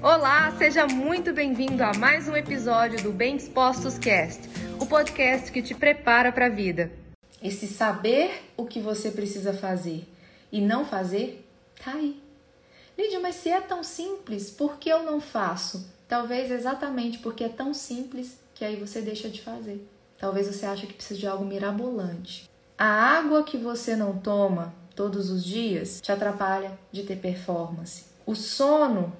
Olá, seja muito bem-vindo a mais um episódio do Bem Dispostos Cast, o podcast que te prepara para a vida. Esse saber o que você precisa fazer e não fazer, tá aí. Lídia, mas se é tão simples, por que eu não faço? Talvez exatamente porque é tão simples que aí você deixa de fazer. Talvez você ache que precisa de algo mirabolante. A água que você não toma todos os dias te atrapalha de ter performance. O sono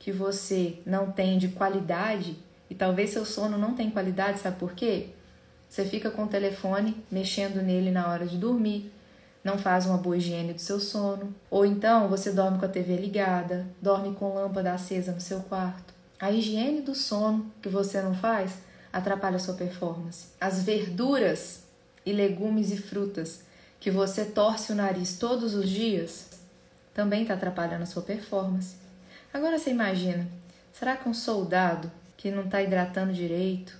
que você não tem de qualidade, e talvez seu sono não tenha qualidade, sabe por quê? Você fica com o telefone mexendo nele na hora de dormir, não faz uma boa higiene do seu sono, ou então você dorme com a TV ligada, dorme com lâmpada acesa no seu quarto. A higiene do sono que você não faz atrapalha a sua performance. As verduras e legumes e frutas que você torce o nariz todos os dias também está atrapalhando a sua performance. Agora você imagina, será que um soldado que não está hidratando direito,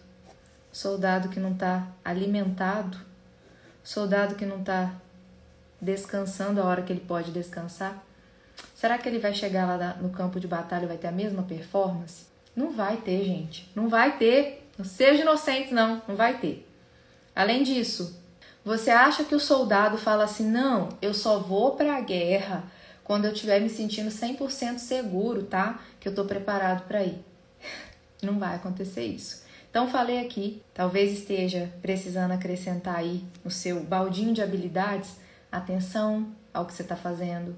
soldado que não está alimentado, soldado que não está descansando a hora que ele pode descansar, será que ele vai chegar lá no campo de batalha e vai ter a mesma performance? Não vai ter, gente. Não vai ter. Não seja inocente, não. Não vai ter. Além disso, você acha que o soldado fala assim: não, eu só vou para a guerra quando eu estiver me sentindo 100% seguro, tá? Que eu tô preparado para ir. Não vai acontecer isso. Então falei aqui, talvez esteja precisando acrescentar aí no seu baldinho de habilidades atenção ao que você está fazendo,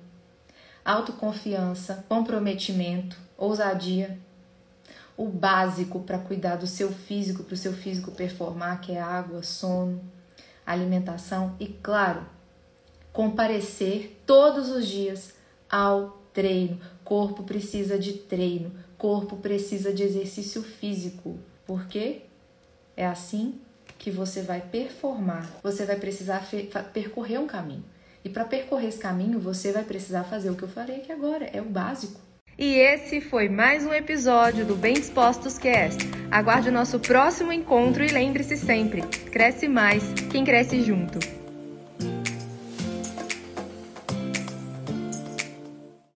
autoconfiança, comprometimento, ousadia, o básico para cuidar do seu físico, para o seu físico performar, que é água, sono, alimentação e, claro, comparecer todos os dias ao treino. Corpo precisa de treino, corpo precisa de exercício físico. Por quê? É assim que você vai performar. Você vai precisar percorrer um caminho. E para percorrer esse caminho, você vai precisar fazer o que eu falei aqui agora, é o básico. E esse foi mais um episódio do Bem Dispostos Cast. Aguarde o nosso próximo encontro e lembre-se sempre: cresce mais quem cresce junto.